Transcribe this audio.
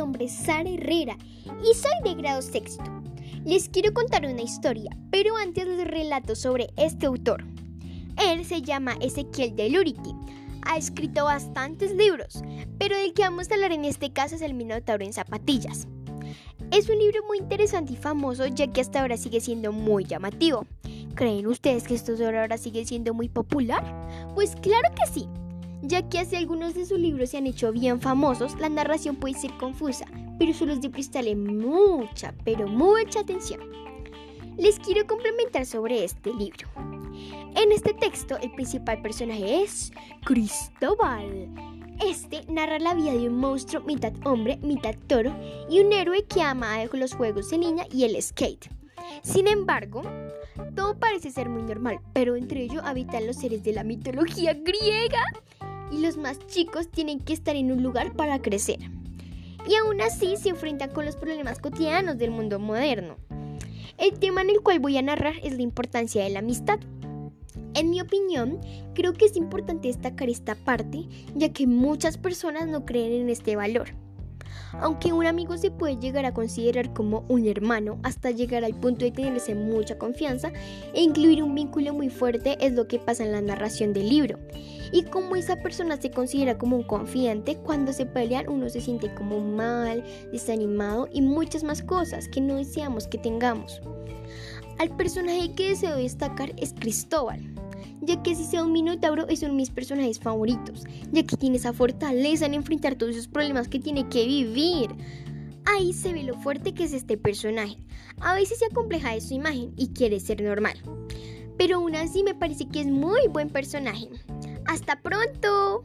nombre es Sara Herrera y soy de grado sexto. Les quiero contar una historia, pero antes les relato sobre este autor. Él se llama Ezequiel de Luriti. Ha escrito bastantes libros, pero el que vamos a hablar en este caso es El Minotauro en Zapatillas. Es un libro muy interesante y famoso ya que hasta ahora sigue siendo muy llamativo. ¿Creen ustedes que esto ahora sigue siendo muy popular? Pues claro que sí. Ya que hace algunos de sus libros se han hecho bien famosos, la narración puede ser confusa, pero solo es de prestarle mucha, pero mucha atención. Les quiero complementar sobre este libro. En este texto, el principal personaje es Cristóbal. Este narra la vida de un monstruo mitad hombre, mitad toro y un héroe que ama los juegos de niña y el skate. Sin embargo, todo parece ser muy normal, pero entre ellos habitan los seres de la mitología griega y los más chicos tienen que estar en un lugar para crecer. Y aún así se enfrentan con los problemas cotidianos del mundo moderno. El tema en el cual voy a narrar es la importancia de la amistad. En mi opinión, creo que es importante destacar esta parte, ya que muchas personas no creen en este valor. Aunque un amigo se puede llegar a considerar como un hermano hasta llegar al punto de tenerse mucha confianza e incluir un vínculo muy fuerte es lo que pasa en la narración del libro. Y como esa persona se considera como un confidente, cuando se pelean uno se siente como mal, desanimado y muchas más cosas que no deseamos que tengamos. Al personaje que deseo destacar es Cristóbal ya que si sea un Minotauro es uno de mis personajes favoritos, ya que tiene esa fortaleza en enfrentar todos esos problemas que tiene que vivir. Ahí se ve lo fuerte que es este personaje. A veces se acompleja de su imagen y quiere ser normal. Pero aún así me parece que es muy buen personaje. ¡Hasta pronto!